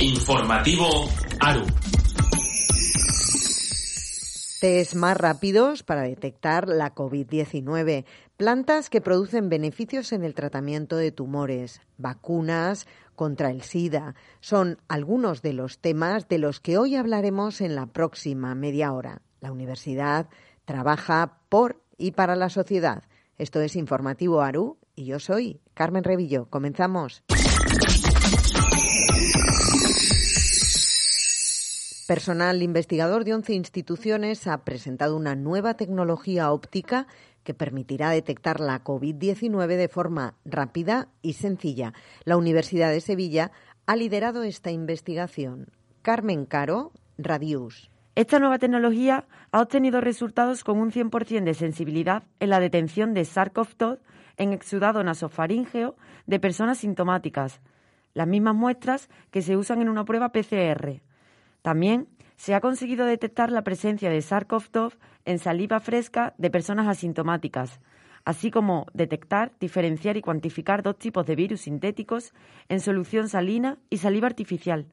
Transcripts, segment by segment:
Informativo ARU. Test más rápidos para detectar la COVID-19, plantas que producen beneficios en el tratamiento de tumores, vacunas contra el SIDA. Son algunos de los temas de los que hoy hablaremos en la próxima media hora. La universidad trabaja por y para la sociedad. Esto es Informativo ARU y yo soy Carmen Revillo. Comenzamos. Personal investigador de 11 instituciones ha presentado una nueva tecnología óptica que permitirá detectar la COVID-19 de forma rápida y sencilla. La Universidad de Sevilla ha liderado esta investigación. Carmen Caro, Radius. Esta nueva tecnología ha obtenido resultados con un 100% de sensibilidad en la detención de SARS-CoV-2 en exudado nasofaríngeo de personas sintomáticas, las mismas muestras que se usan en una prueba PCR. También se ha conseguido detectar la presencia de SARS-CoV-2 en saliva fresca de personas asintomáticas, así como detectar, diferenciar y cuantificar dos tipos de virus sintéticos en solución salina y saliva artificial.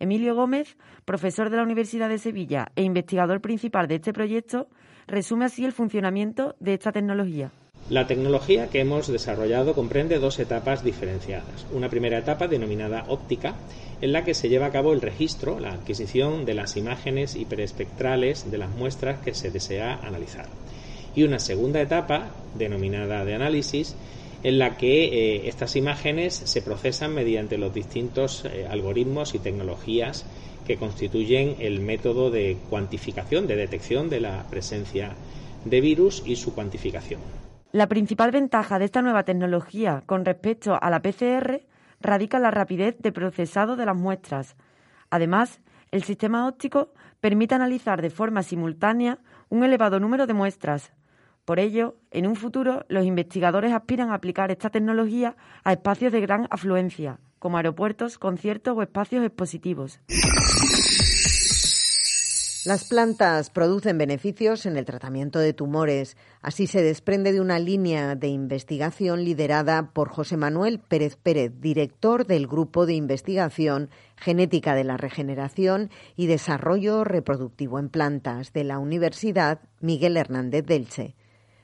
Emilio Gómez, profesor de la Universidad de Sevilla e investigador principal de este proyecto, resume así el funcionamiento de esta tecnología. La tecnología que hemos desarrollado comprende dos etapas diferenciadas. Una primera etapa denominada óptica, en la que se lleva a cabo el registro, la adquisición de las imágenes hiperespectrales de las muestras que se desea analizar. Y una segunda etapa, denominada de análisis, en la que eh, estas imágenes se procesan mediante los distintos eh, algoritmos y tecnologías que constituyen el método de cuantificación, de detección de la presencia de virus y su cuantificación. La principal ventaja de esta nueva tecnología con respecto a la PCR radica en la rapidez de procesado de las muestras. Además, el sistema óptico permite analizar de forma simultánea un elevado número de muestras. Por ello, en un futuro, los investigadores aspiran a aplicar esta tecnología a espacios de gran afluencia, como aeropuertos, conciertos o espacios expositivos. Las plantas producen beneficios en el tratamiento de tumores. Así se desprende de una línea de investigación liderada por José Manuel Pérez Pérez, director del Grupo de Investigación Genética de la Regeneración y Desarrollo Reproductivo en Plantas de la Universidad Miguel Hernández Delche.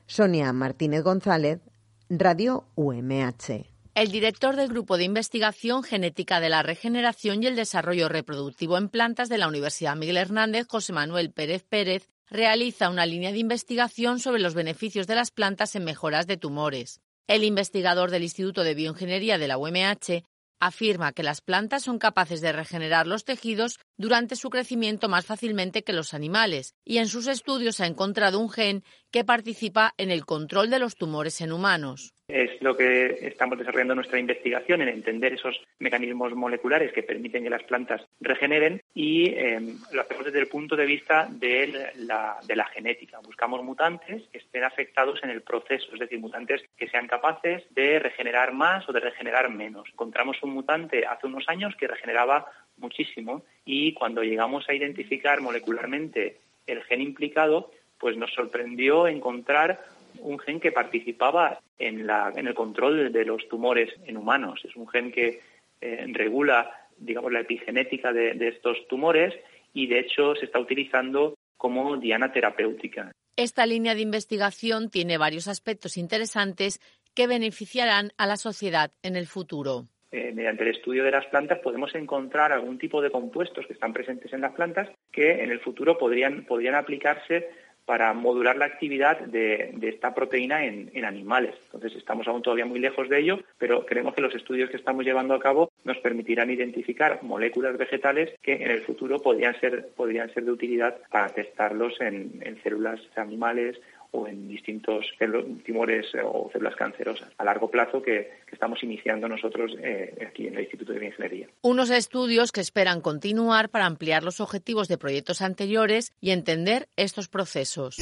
Sonia Martínez González, Radio UMH. El director del Grupo de Investigación Genética de la Regeneración y el Desarrollo Reproductivo en Plantas de la Universidad Miguel Hernández, José Manuel Pérez Pérez, realiza una línea de investigación sobre los beneficios de las plantas en mejoras de tumores. El investigador del Instituto de Bioingeniería de la UMH afirma que las plantas son capaces de regenerar los tejidos durante su crecimiento más fácilmente que los animales, y en sus estudios ha encontrado un gen que participa en el control de los tumores en humanos. Es lo que estamos desarrollando nuestra investigación en entender esos mecanismos moleculares que permiten que las plantas regeneren y em, lo hacemos desde el punto de vista de la, de la genética. Buscamos mutantes que estén afectados en el proceso, es decir, mutantes que sean capaces de regenerar más o de regenerar menos. Encontramos un mutante hace unos años que regeneraba muchísimo y cuando llegamos a identificar molecularmente el gen implicado, pues nos sorprendió encontrar un gen que participaba en, la, en el control de los tumores en humanos. Es un gen que eh, regula, digamos, la epigenética de, de estos tumores y, de hecho, se está utilizando como diana terapéutica. Esta línea de investigación tiene varios aspectos interesantes que beneficiarán a la sociedad en el futuro. Eh, mediante el estudio de las plantas podemos encontrar algún tipo de compuestos que están presentes en las plantas que en el futuro podrían, podrían aplicarse para modular la actividad de, esta proteína en, animales. Entonces estamos aún todavía muy lejos de ello, pero creemos que los estudios que estamos llevando a cabo nos permitirán identificar moléculas vegetales que en el futuro podrían ser, podrían ser de utilidad para testarlos en, células animales o en distintos tumores o células cancerosas a largo plazo que, estamos iniciando nosotros eh, aquí en el Instituto de Bioingeniería. Unos estudios que esperan continuar para ampliar los objetivos de proyectos anteriores y entender estos procesos.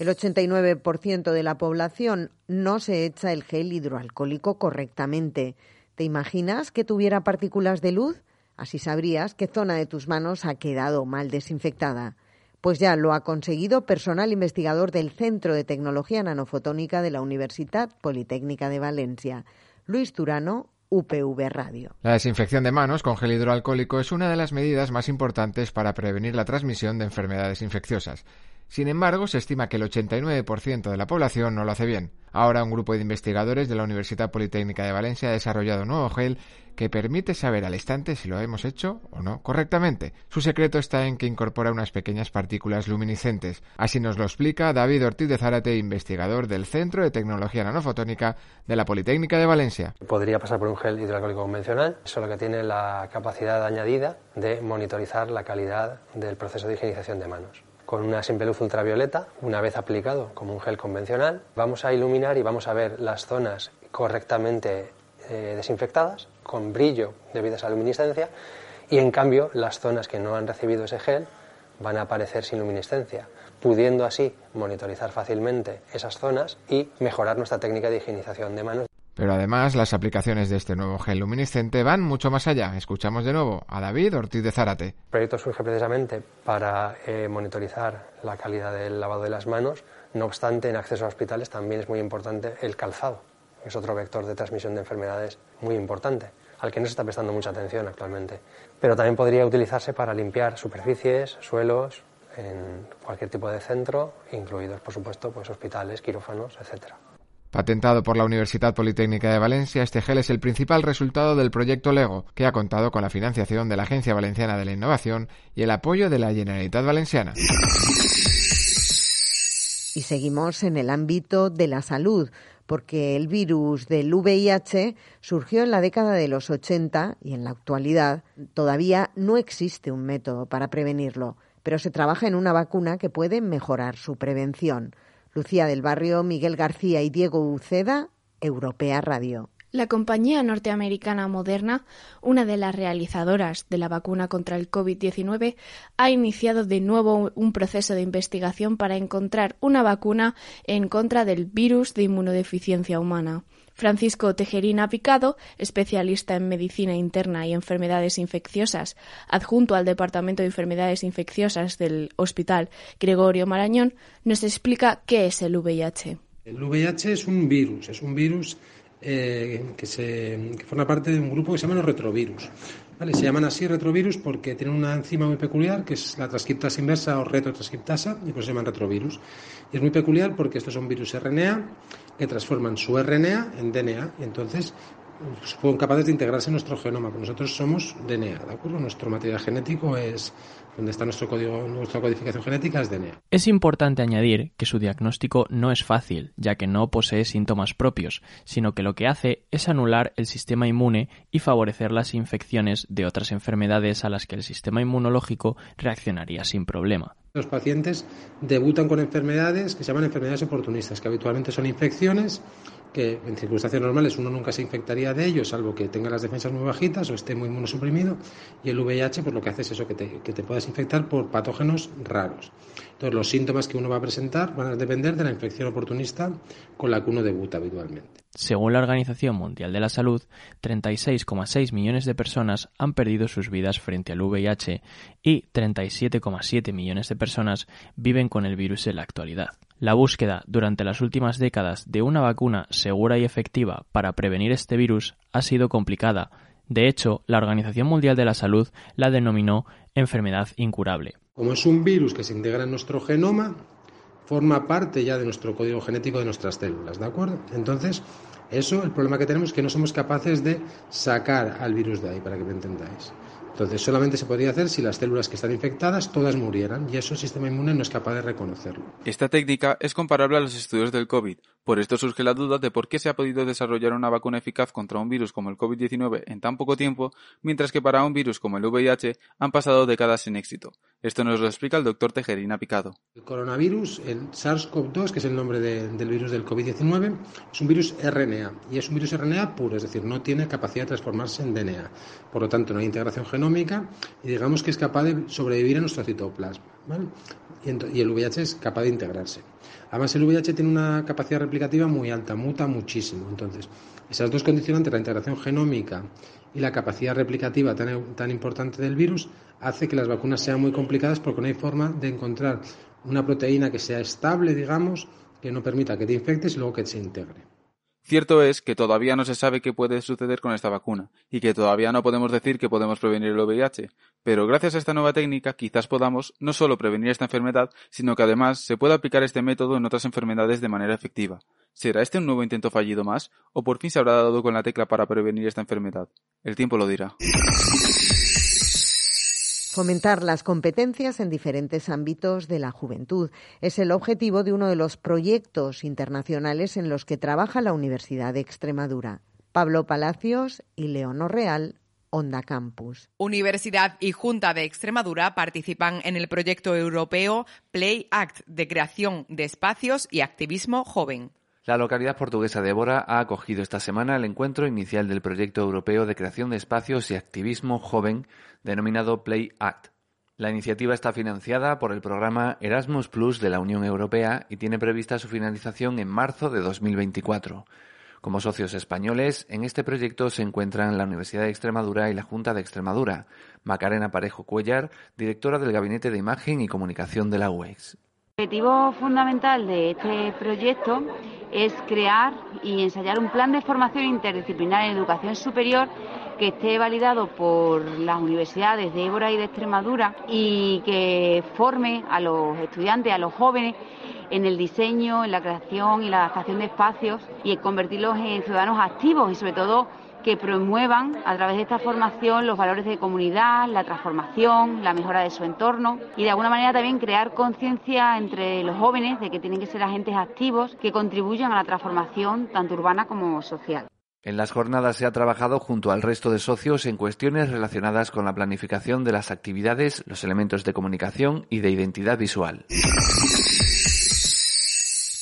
El 89% de la población no se echa el gel hidroalcohólico correctamente. ¿Te imaginas que tuviera partículas de luz? Así sabrías qué zona de tus manos ha quedado mal desinfectada. Pues ya lo ha conseguido personal investigador del Centro de Tecnología Nanofotónica de la Universidad Politécnica de Valencia. Luis Turano, UPV Radio. La desinfección de manos con gel hidroalcohólico es una de las medidas más importantes para prevenir la transmisión de enfermedades infecciosas. Sin embargo, se estima que el 89% de la población no lo hace bien. Ahora un grupo de investigadores de la Universidad Politécnica de Valencia ha desarrollado un nuevo gel que permite saber al instante si lo hemos hecho o no correctamente. Su secreto está en que incorpora unas pequeñas partículas luminiscentes. Así nos lo explica David Ortiz de Zárate, investigador del Centro de Tecnología Nanofotónica de la Politécnica de Valencia. Podría pasar por un gel hidroalcohólico convencional, solo que tiene la capacidad añadida de monitorizar la calidad del proceso de higienización de manos con una simple luz ultravioleta, una vez aplicado como un gel convencional, vamos a iluminar y vamos a ver las zonas correctamente eh, desinfectadas, con brillo debido a esa luminiscencia, y en cambio las zonas que no han recibido ese gel van a aparecer sin luminiscencia, pudiendo así monitorizar fácilmente esas zonas y mejorar nuestra técnica de higienización de manos. Pero además, las aplicaciones de este nuevo gel luminiscente van mucho más allá. Escuchamos de nuevo a David Ortiz de Zárate. El proyecto surge precisamente para eh, monitorizar la calidad del lavado de las manos. No obstante, en acceso a hospitales también es muy importante el calzado. Es otro vector de transmisión de enfermedades muy importante, al que no se está prestando mucha atención actualmente. Pero también podría utilizarse para limpiar superficies, suelos, en cualquier tipo de centro, incluidos, por supuesto, pues, hospitales, quirófanos, etcétera. Patentado por la Universidad Politécnica de Valencia, este gel es el principal resultado del proyecto LEGO, que ha contado con la financiación de la Agencia Valenciana de la Innovación y el apoyo de la Generalitat Valenciana. Y seguimos en el ámbito de la salud, porque el virus del VIH surgió en la década de los 80 y en la actualidad todavía no existe un método para prevenirlo, pero se trabaja en una vacuna que puede mejorar su prevención. Lucía del Barrio, Miguel García y Diego Uceda, Europea Radio. La compañía norteamericana Moderna, una de las realizadoras de la vacuna contra el COVID-19, ha iniciado de nuevo un proceso de investigación para encontrar una vacuna en contra del virus de inmunodeficiencia humana. Francisco Tejerina Picado, especialista en medicina interna y enfermedades infecciosas, adjunto al Departamento de Enfermedades Infecciosas del Hospital Gregorio Marañón, nos explica qué es el VIH. El VIH es un virus, es un virus eh, que, se, forma parte de un grupo que se llama los retrovirus. Se llaman así retrovirus porque tienen una enzima muy peculiar que es la transcriptasa inversa o retrotranscriptasa y por eso se llaman retrovirus. Y es muy peculiar porque estos son virus RNA que transforman su RNA en DNA y entonces son capaces de integrarse en nuestro genoma. Nosotros somos DNA, ¿de acuerdo? Nuestro material genético es donde está nuestro código, nuestra codificación genética es DNA. Es importante añadir que su diagnóstico no es fácil, ya que no posee síntomas propios, sino que lo que hace es anular el sistema inmune y favorecer las infecciones de otras enfermedades a las que el sistema inmunológico reaccionaría sin problema. Los pacientes debutan con enfermedades que se llaman enfermedades oportunistas, que habitualmente son infecciones que en circunstancias normales uno nunca se infectaría de ello, salvo que tenga las defensas muy bajitas o esté muy inmunosuprimido, y el VIH pues lo que hace es eso, que te, que te puedas infectar por patógenos raros. Entonces los síntomas que uno va a presentar van a depender de la infección oportunista con la que uno debuta habitualmente. Según la Organización Mundial de la Salud, 36,6 millones de personas han perdido sus vidas frente al VIH y 37,7 millones de personas viven con el virus en la actualidad. La búsqueda durante las últimas décadas de una vacuna segura y efectiva para prevenir este virus ha sido complicada. De hecho, la Organización Mundial de la Salud la denominó enfermedad incurable. Como es un virus que se integra en nuestro genoma, forma parte ya de nuestro código genético de nuestras células, ¿de acuerdo? Entonces, eso, el problema que tenemos es que no somos capaces de sacar al virus de ahí, para que me entendáis. Entonces, solamente se podría hacer si las células que están infectadas todas murieran y eso el sistema inmune no es capaz de reconocerlo. Esta técnica es comparable a los estudios del COVID. Por esto surge la duda de por qué se ha podido desarrollar una vacuna eficaz contra un virus como el COVID-19 en tan poco tiempo, mientras que para un virus como el VIH han pasado décadas sin éxito. Esto nos lo explica el doctor Tejerina Picado. El coronavirus, el SARS-CoV-2, que es el nombre del virus del COVID-19, es un virus RNA y es un virus RNA puro, es decir, no tiene capacidad de transformarse en DNA. Por lo tanto, no hay integración genómica y digamos que es capaz de sobrevivir en nuestro citoplasma. Y, el VIH es capaz de integrarse. Además, el VIH tiene una capacidad replicativa muy alta, muta muchísimo. Entonces, esas dos condicionantes, la integración genómica y la capacidad replicativa tan, tan importante del virus, hace que las vacunas sean muy complicadas porque no hay forma de encontrar una proteína que sea estable, digamos, que no permita que te infectes y luego que se integre. Cierto es que todavía no se sabe qué puede suceder con esta vacuna y que todavía no podemos decir que podemos prevenir el VIH, pero gracias a esta nueva técnica quizás podamos no solo prevenir esta enfermedad, sino que además se pueda aplicar este método en otras enfermedades de manera efectiva. ¿Será este un nuevo intento fallido más o por fin se habrá dado con la tecla para prevenir esta enfermedad? El tiempo lo dirá. Fomentar las competencias en diferentes ámbitos de la juventud es el objetivo de uno de los proyectos internacionales en los que trabaja la Universidad de Extremadura. Pablo Palacios y Leonor Real, Onda Campus. Universidad y Junta de Extremadura participan en el proyecto europeo Play Act de creación de espacios y activismo joven. La localidad portuguesa de Évora ha acogido esta semana el encuentro inicial del proyecto europeo de creación de espacios y activismo joven denominado Play Act. La iniciativa está financiada por el programa Erasmus Plus de la Unión Europea y tiene prevista su finalización en marzo de 2024. Como socios españoles, en este proyecto se encuentran la Universidad de Extremadura y la Junta de Extremadura. Macarena Parejo Cuellar, directora del Gabinete de Imagen y Comunicación de la UEX. El objetivo fundamental de este proyecto es crear y ensayar un plan de formación interdisciplinar en educación superior que esté validado por las universidades de Évora y de Extremadura y que forme a los estudiantes, a los jóvenes en el diseño, en la creación y la adaptación de espacios y en convertirlos en ciudadanos activos y sobre todo que promuevan a través de esta formación los valores de comunidad, la transformación, la mejora de su entorno y de alguna manera también crear conciencia entre los jóvenes de que tienen que ser agentes activos que contribuyan a la transformación tanto urbana como social. En las jornadas se ha trabajado junto al resto de socios en cuestiones relacionadas con la planificación de las actividades, los elementos de comunicación y de identidad visual.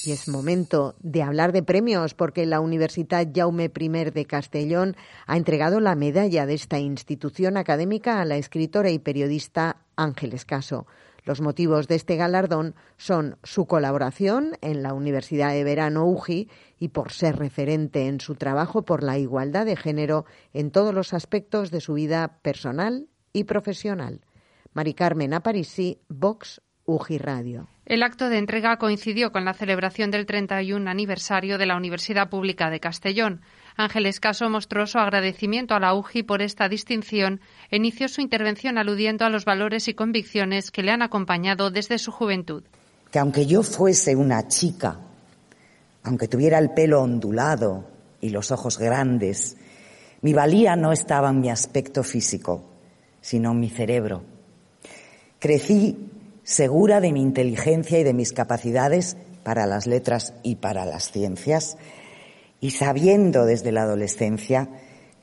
Y es momento de hablar de premios porque la Universidad Jaume I de Castellón ha entregado la medalla de esta institución académica a la escritora y periodista Ángeles Caso. Los motivos de este galardón son su colaboración en la Universidad de Verano UGI y por ser referente en su trabajo por la igualdad de género en todos los aspectos de su vida personal y profesional. Mari Carmen Aparisi, Vox UGI Radio. El acto de entrega coincidió con la celebración del 31 aniversario de la Universidad Pública de Castellón. Ángeles Caso mostró su agradecimiento a la UGI por esta distinción e inició su intervención aludiendo a los valores y convicciones que le han acompañado desde su juventud. Que aunque yo fuese una chica, aunque tuviera el pelo ondulado y los ojos grandes, mi valía no estaba en mi aspecto físico, sino en mi cerebro. Crecí segura de mi inteligencia y de mis capacidades para las letras y para las ciencias, y sabiendo desde la adolescencia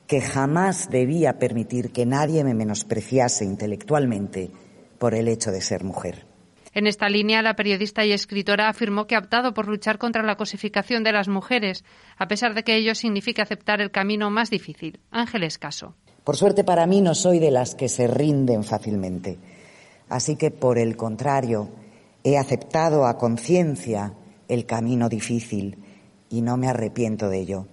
que jamás debía permitir que nadie me menospreciase intelectualmente por el hecho de ser mujer. En esta línea, la periodista y escritora afirmó que ha optado por luchar contra la cosificación de las mujeres, a pesar de que ello significa aceptar el camino más difícil. Ángeles Caso. Por suerte para mí no soy de las que se rinden fácilmente. Así que, por el contrario, he aceptado a conciencia el camino difícil y no me arrepiento de ello.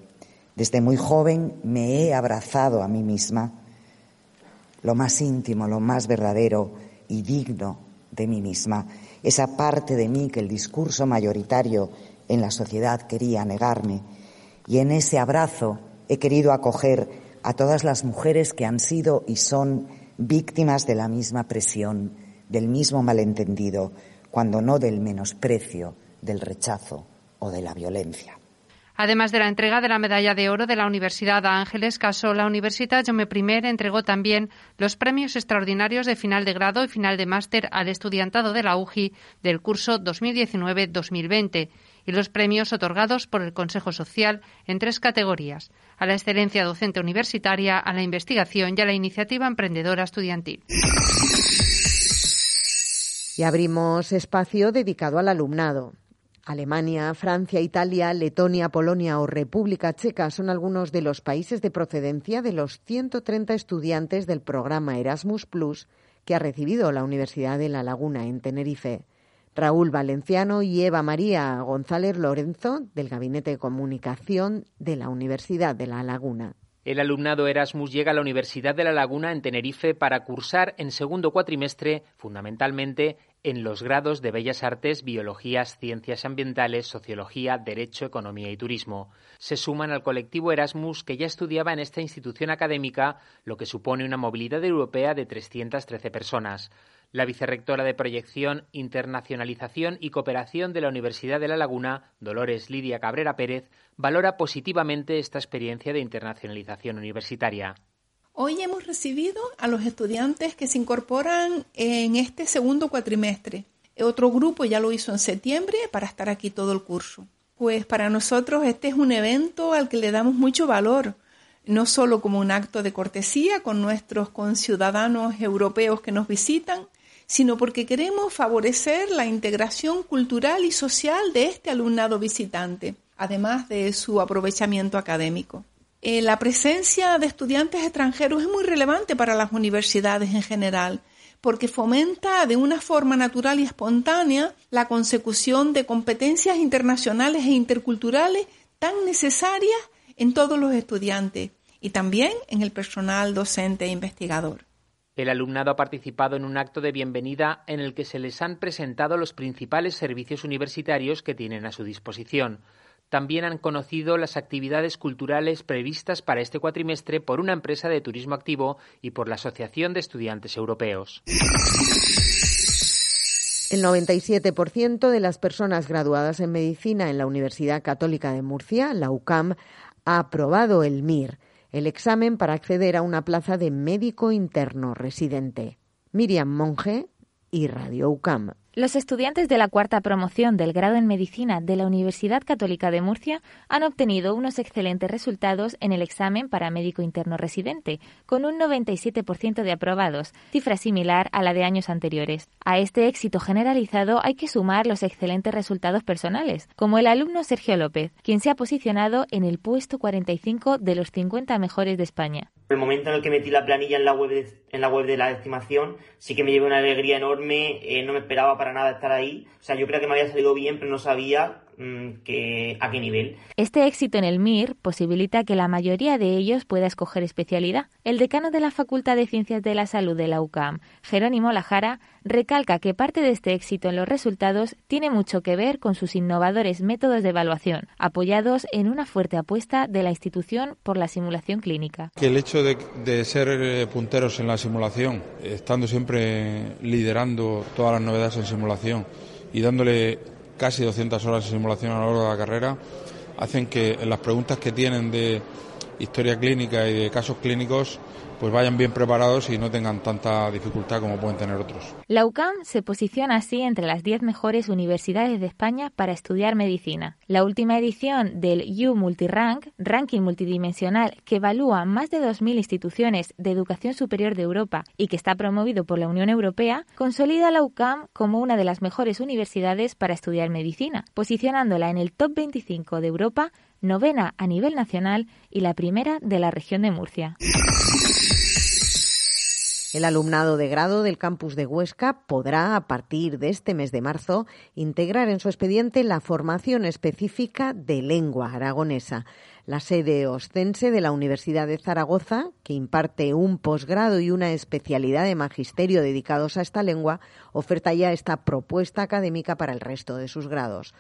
Desde muy joven me he abrazado a mí misma, lo más íntimo, lo más verdadero y digno de mí misma, esa parte de mí que el discurso mayoritario en la sociedad quería negarme. Y en ese abrazo he querido acoger a todas las mujeres que han sido y son víctimas de la misma presión del mismo malentendido, cuando no del menosprecio, del rechazo o de la violencia. Además de la entrega de la medalla de oro de la Universidad Ángeles Caso, la Universidad Jome I entregó también los premios extraordinarios de final de grado y final de máster al estudiantado de la UGI del curso 2019-2020 y los premios otorgados por el Consejo Social en tres categorías, a la excelencia docente universitaria, a la investigación y a la iniciativa emprendedora estudiantil. Y abrimos espacio dedicado al alumnado. Alemania, Francia, Italia, Letonia, Polonia o República Checa son algunos de los países de procedencia de los 130 estudiantes del programa Erasmus Plus que ha recibido la Universidad de La Laguna en Tenerife. Raúl Valenciano y Eva María González Lorenzo, del Gabinete de Comunicación de la Universidad de La Laguna. El alumnado Erasmus llega a la Universidad de La Laguna en Tenerife para cursar en segundo cuatrimestre, fundamentalmente, en los grados de Bellas Artes, Biologías, Ciencias Ambientales, Sociología, Derecho, Economía y Turismo. Se suman al colectivo Erasmus que ya estudiaba en esta institución académica, lo que supone una movilidad europea de 313 personas. La vicerrectora de Proyección, Internacionalización y Cooperación de la Universidad de La Laguna, Dolores Lidia Cabrera Pérez, valora positivamente esta experiencia de internacionalización universitaria. Hoy hemos recibido a los estudiantes que se incorporan en este segundo cuatrimestre. Otro grupo ya lo hizo en septiembre para estar aquí todo el curso. Pues para nosotros este es un evento al que le damos mucho valor, no solo como un acto de cortesía con nuestros conciudadanos europeos que nos visitan, sino porque queremos favorecer la integración cultural y social de este alumnado visitante, además de su aprovechamiento académico. Eh, la presencia de estudiantes extranjeros es muy relevante para las universidades en general, porque fomenta de una forma natural y espontánea la consecución de competencias internacionales e interculturales tan necesarias en todos los estudiantes y también en el personal docente e investigador. El alumnado ha participado en un acto de bienvenida en el que se les han presentado los principales servicios universitarios que tienen a su disposición. También han conocido las actividades culturales previstas para este cuatrimestre por una empresa de turismo activo y por la Asociación de Estudiantes Europeos. El 97% de las personas graduadas en medicina en la Universidad Católica de Murcia, la UCAM, ha aprobado el MIR el examen para acceder a una plaza de médico interno residente. Miriam Monge y Radio UCAM. Los estudiantes de la cuarta promoción del grado en medicina de la Universidad Católica de Murcia han obtenido unos excelentes resultados en el examen para médico interno residente, con un 97% de aprobados, cifra similar a la de años anteriores. A este éxito generalizado hay que sumar los excelentes resultados personales, como el alumno Sergio López, quien se ha posicionado en el puesto 45 de los 50 mejores de España. El momento en el que metí la planilla en la web de, la estimación, sí que me llevé una alegría enorme, eh, no me esperaba para nada estar ahí. O sea, yo creo que me había salido bien, pero no sabía que, a qué nivel. Este éxito en el MIR posibilita que la mayoría de ellos pueda escoger especialidad. El decano de la Facultad de Ciencias de la Salud de la UCAM, Jerónimo Lajara, recalca que parte de este éxito en los resultados tiene mucho que ver con sus innovadores métodos de evaluación, apoyados en una fuerte apuesta de la institución por la simulación clínica. Que el hecho de, de ser eh, punteros en la simulación, estando siempre liderando todas las novedades en simulación y dándole casi 200 horas de simulación a lo largo de la carrera, hacen que las preguntas que tienen de historia clínica y de casos clínicos pues vayan bien preparados y no tengan tanta dificultad como pueden tener otros. La UCAM se posiciona así entre las 10 mejores universidades de España para estudiar medicina. La última edición del U Multirank, ranking multidimensional que evalúa más de 2.000 instituciones de educación superior de Europa y que está promovido por la Unión Europea, consolida a la UCAM como una de las mejores universidades para estudiar medicina, posicionándola en el top 25 de Europa novena a nivel nacional y la primera de la región de Murcia. El alumnado de grado del campus de Huesca podrá, a partir de este mes de marzo, integrar en su expediente la formación específica de lengua aragonesa. La sede ostense de la Universidad de Zaragoza, que imparte un posgrado y una especialidad de magisterio dedicados a esta lengua, oferta ya esta propuesta académica para el resto de sus grados.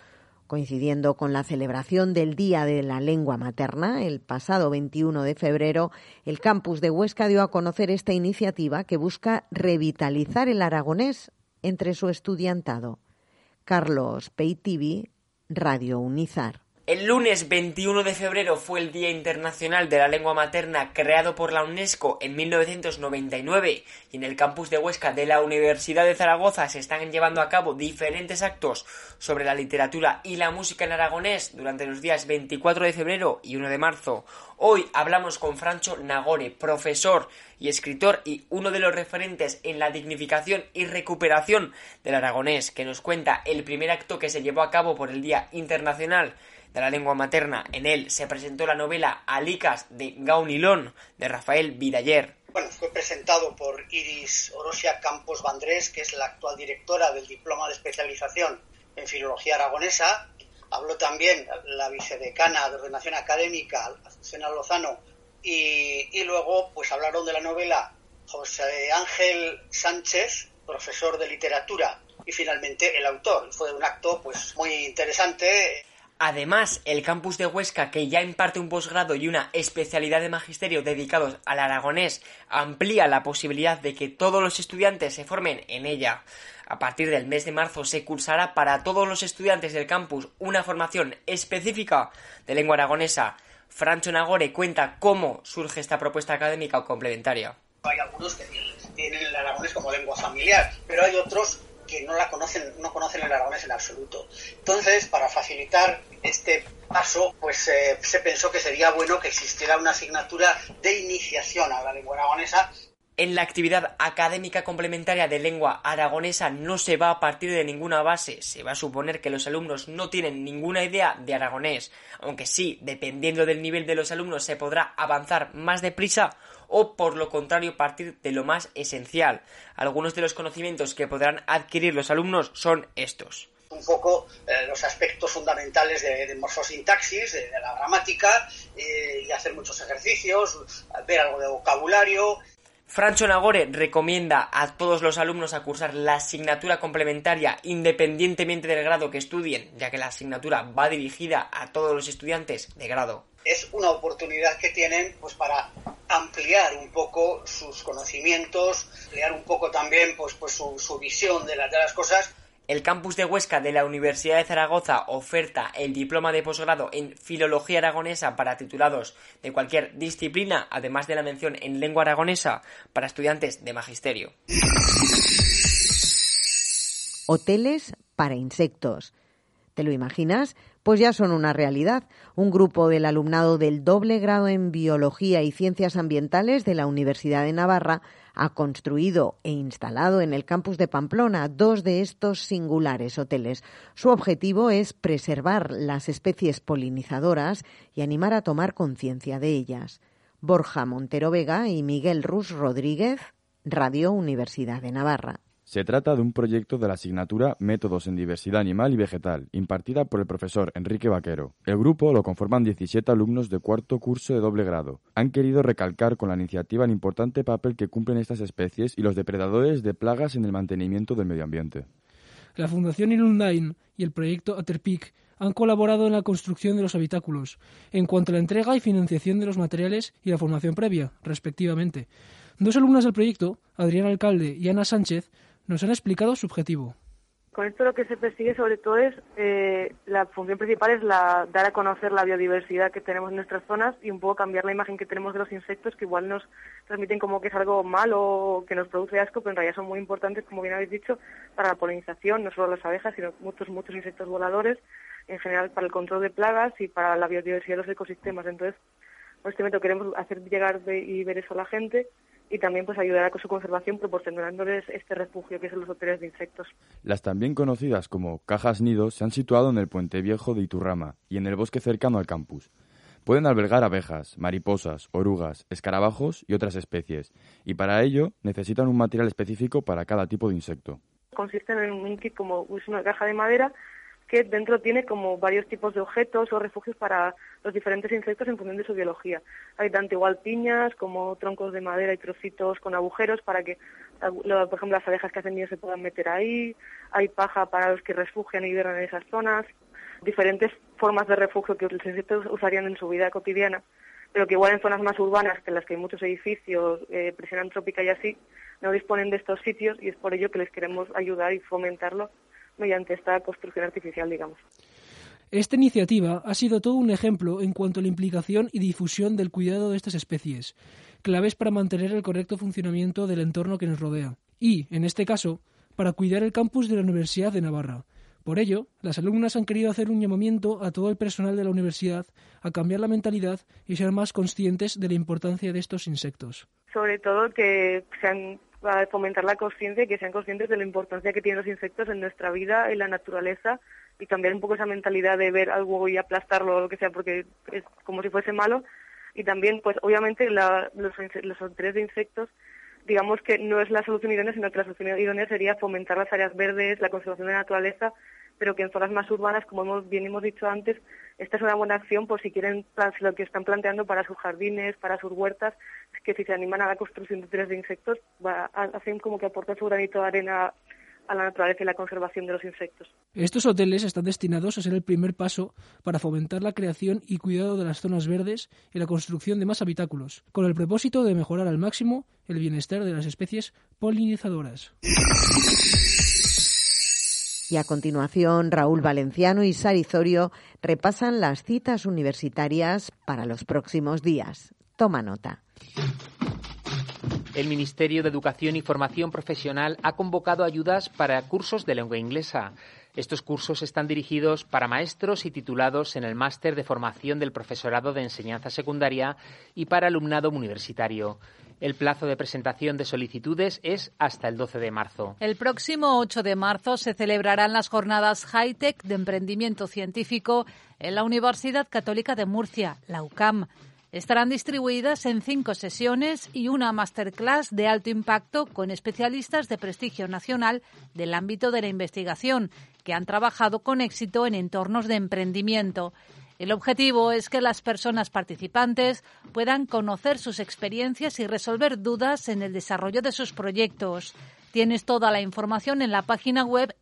Coincidiendo con la celebración del Día de la Lengua Materna, el pasado 21 de febrero, el campus de Huesca dio a conocer esta iniciativa que busca revitalizar el aragonés entre su estudiantado. Carlos Peitivi, Radio Unizar. El lunes 21 de febrero fue el Día Internacional de la Lengua Materna creado por la UNESCO en 1999 y en el campus de Huesca de la Universidad de Zaragoza se están llevando a cabo diferentes actos sobre la literatura y la música en aragonés durante los días 24 de febrero y 1 de marzo. Hoy hablamos con Francho Nagore, profesor y escritor y uno de los referentes en la dignificación y recuperación del aragonés, que nos cuenta el primer acto que se llevó a cabo por el Día Internacional de la lengua materna. En él se presentó la novela Alicas de Gaunilón de Rafael Vidaller. Bueno, fue presentado por Iris Orosia Campos Vandrés, que es la actual directora del Diploma de Especialización en Filología Aragonesa. Habló también la vicedecana de Ordenación Académica, Azucena Lozano, y, y luego pues hablaron de la novela José Ángel Sánchez, profesor de literatura, y finalmente el autor. Fue un acto pues muy interesante. Además, el campus de Huesca, que ya imparte un posgrado y una especialidad de magisterio dedicados al aragonés, amplía la posibilidad de que todos los estudiantes se formen en ella. A partir del mes de marzo se cursará para todos los estudiantes del campus una formación específica de lengua aragonesa. Francho Nagore cuenta cómo surge esta propuesta académica o complementaria. Hay algunos que tienen el aragonés como lengua familiar, pero hay otros que no la conocen, no conocen el aragonés en absoluto. Entonces, para facilitar este paso, pues eh, se pensó que sería bueno que existiera una asignatura de iniciación a la lengua aragonesa. En la actividad académica complementaria de lengua aragonesa no se va a partir de ninguna base, se va a suponer que los alumnos no tienen ninguna idea de aragonés, aunque sí, dependiendo del nivel de los alumnos se podrá avanzar más deprisa o por lo contrario partir de lo más esencial. Algunos de los conocimientos que podrán adquirir los alumnos son estos un poco eh, los aspectos fundamentales de, de morfosintaxis, de, de, la gramática, eh, y hacer muchos ejercicios, ver algo de vocabulario, Francho Nagore recomienda a todos los alumnos a cursar la asignatura complementaria independientemente del grado que estudien, ya que la asignatura va dirigida a todos los estudiantes de grado. Es una oportunidad que tienen pues para ampliar un poco sus conocimientos, ampliar un poco también pues, pues su, su visión de, la, de las cosas el campus de Huesca de la Universidad de Zaragoza oferta el diploma de posgrado en Filología Aragonesa para titulados de cualquier disciplina, además de la mención en lengua aragonesa para estudiantes de magisterio. Hoteles para insectos. ¿Te lo imaginas? Pues ya son una realidad. Un grupo del alumnado del doble grado en Biología y Ciencias Ambientales de la Universidad de Navarra ha construido e instalado en el campus de Pamplona dos de estos singulares hoteles. Su objetivo es preservar las especies polinizadoras y animar a tomar conciencia de ellas. Borja Montero Vega y Miguel Rus Rodríguez, Radio Universidad de Navarra. Se trata de un proyecto de la asignatura Métodos en Diversidad Animal y Vegetal, impartida por el profesor Enrique Vaquero. El grupo lo conforman 17 alumnos de cuarto curso de doble grado. Han querido recalcar con la iniciativa el importante papel que cumplen estas especies y los depredadores de plagas en el mantenimiento del medio ambiente. La Fundación Ilundain y el proyecto Aterpic han colaborado en la construcción de los habitáculos, en cuanto a la entrega y financiación de los materiales y la formación previa, respectivamente. Dos alumnas del proyecto, Adrián Alcalde y Ana Sánchez, nos han explicado su objetivo. Con esto lo que se persigue sobre todo es, eh, la función principal es la, dar a conocer la biodiversidad que tenemos en nuestras zonas y un poco cambiar la imagen que tenemos de los insectos que igual nos transmiten como que es algo malo o que nos produce asco, pero en realidad son muy importantes, como bien habéis dicho, para la polinización, no solo las abejas, sino muchos, muchos insectos voladores, en general para el control de plagas y para la biodiversidad de los ecosistemas. Entonces, por este método queremos hacer llegar y ver eso a la gente y también pues ayudar a su conservación proporcionándoles este refugio que son los hoteles de insectos. Las también conocidas como cajas nidos se han situado en el puente viejo de Iturrama y en el bosque cercano al campus. Pueden albergar abejas, mariposas, orugas, escarabajos y otras especies, y para ello necesitan un material específico para cada tipo de insecto. Consisten en un kit como es una caja de madera que dentro tiene como varios tipos de objetos o refugios para los diferentes insectos en función de su biología. Hay tanto igual piñas como troncos de madera y trocitos con agujeros para que, por ejemplo, las abejas que hacen nido se puedan meter ahí. Hay paja para los que refugian y viven en esas zonas. Diferentes formas de refugio que los insectos usarían en su vida cotidiana, pero que igual en zonas más urbanas, que en las que hay muchos edificios, eh, presión antrópica y así, no disponen de estos sitios y es por ello que les queremos ayudar y fomentarlo mediante esta construcción artificial, digamos. Esta iniciativa ha sido todo un ejemplo en cuanto a la implicación y difusión del cuidado de estas especies, claves para mantener el correcto funcionamiento del entorno que nos rodea, y, en este caso, para cuidar el campus de la Universidad de Navarra. Por ello, las alumnas han querido hacer un llamamiento a todo el personal de la universidad a cambiar la mentalidad y ser más conscientes de la importancia de estos insectos. Sobre todo que sean a fomentar la conciencia y que sean conscientes de la importancia que tienen los insectos en nuestra vida, en la naturaleza y cambiar un poco esa mentalidad de ver algo y aplastarlo o lo que sea porque es como si fuese malo. Y también, pues obviamente, los, los de insectos digamos que no es la solución idónea, sino que la solución idónea sería fomentar las áreas verdes, la conservación de la naturaleza, pero que en zonas más urbanas, como hemos, bien hemos dicho antes, esta es una buena acción por si quieren lo que están planteando para sus jardines, para sus huertas, que si se animan a la construcción de tres de insectos, va, hacen como que aportan su granito de arena a la naturaleza y la conservación de los insectos. Estos hoteles están destinados a ser el primer paso para fomentar la creación y cuidado de las zonas verdes y la construcción de más habitáculos, con el propósito de mejorar al máximo el bienestar de las especies polinizadoras. Y a continuación, Raúl Valenciano y Sarizorio repasan las citas universitarias para los próximos días. Toma nota. El Ministerio de Educación y Formación Profesional ha convocado ayudas para cursos de lengua inglesa. Estos cursos están dirigidos para maestros y titulados en el máster de formación del profesorado de enseñanza secundaria y para alumnado universitario. El plazo de presentación de solicitudes es hasta el 12 de marzo. El próximo 8 de marzo se celebrarán las jornadas Hightech de emprendimiento científico en la Universidad Católica de Murcia, la UCAM. Estarán distribuidas en cinco sesiones y una masterclass de alto impacto con especialistas de prestigio nacional del ámbito de la investigación, que han trabajado con éxito en entornos de emprendimiento. El objetivo es que las personas participantes puedan conocer sus experiencias y resolver dudas en el desarrollo de sus proyectos. Tienes toda la información en la página web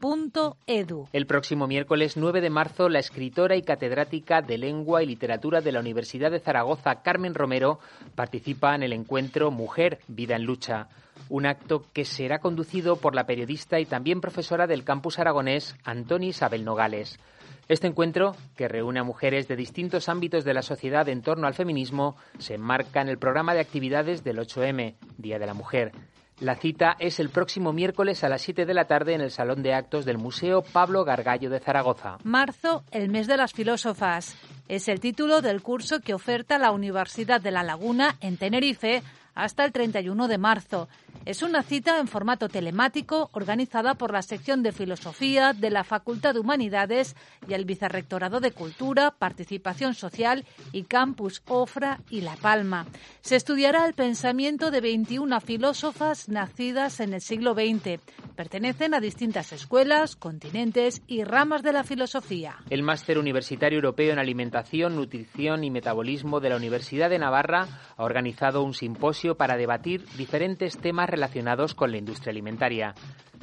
eventos.ucam.edu. El próximo miércoles 9 de marzo, la escritora y catedrática de Lengua y Literatura de la Universidad de Zaragoza, Carmen Romero, participa en el encuentro Mujer, Vida en Lucha un acto que será conducido por la periodista y también profesora del campus aragonés, Antoni Isabel Nogales. Este encuentro, que reúne a mujeres de distintos ámbitos de la sociedad en torno al feminismo, se enmarca en el programa de actividades del 8M, Día de la Mujer. La cita es el próximo miércoles a las 7 de la tarde en el Salón de Actos del Museo Pablo Gargallo de Zaragoza. Marzo, el mes de las filósofas. Es el título del curso que oferta la Universidad de La Laguna en Tenerife hasta el 31 de marzo. Es una cita en formato telemático organizada por la sección de Filosofía de la Facultad de Humanidades y el Vicerrectorado de Cultura, Participación Social y Campus Ofra y La Palma. Se estudiará el pensamiento de 21 filósofas nacidas en el siglo XX. Pertenecen a distintas escuelas, continentes y ramas de la filosofía. El Máster Universitario Europeo en Alimentación, Nutrición y Metabolismo de la Universidad de Navarra ha organizado un simposio para debatir diferentes temas relacionados con la industria alimentaria.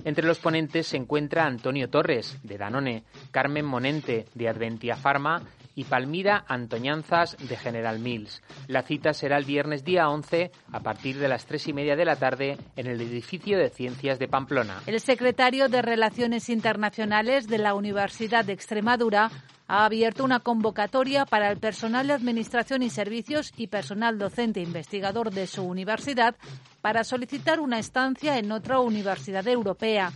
Entre los ponentes se encuentra Antonio Torres, de Danone, Carmen Monente, de Adventia Pharma y Palmira Antoñanzas de General Mills. La cita será el viernes día 11 a partir de las tres y media de la tarde en el edificio de Ciencias de Pamplona. El secretario de Relaciones Internacionales de la Universidad de Extremadura ha abierto una convocatoria para el personal de Administración y Servicios y personal docente e investigador de su universidad para solicitar una estancia en otra universidad europea.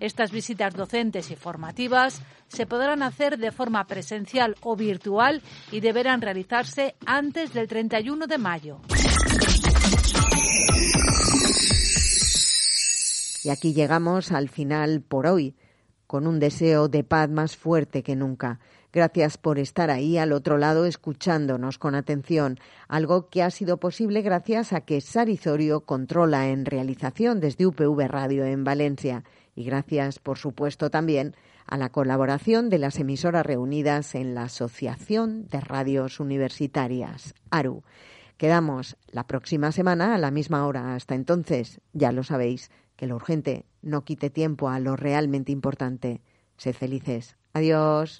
Estas visitas docentes y formativas se podrán hacer de forma presencial o virtual y deberán realizarse antes del 31 de mayo. Y aquí llegamos al final por hoy, con un deseo de paz más fuerte que nunca. Gracias por estar ahí al otro lado escuchándonos con atención, algo que ha sido posible gracias a que Sarizorio controla en realización desde UPV Radio en Valencia y gracias, por supuesto, también a la colaboración de las emisoras reunidas en la Asociación de Radios Universitarias, ARU. Quedamos la próxima semana a la misma hora. Hasta entonces, ya lo sabéis, que lo urgente no quite tiempo a lo realmente importante. Sed felices. Adiós.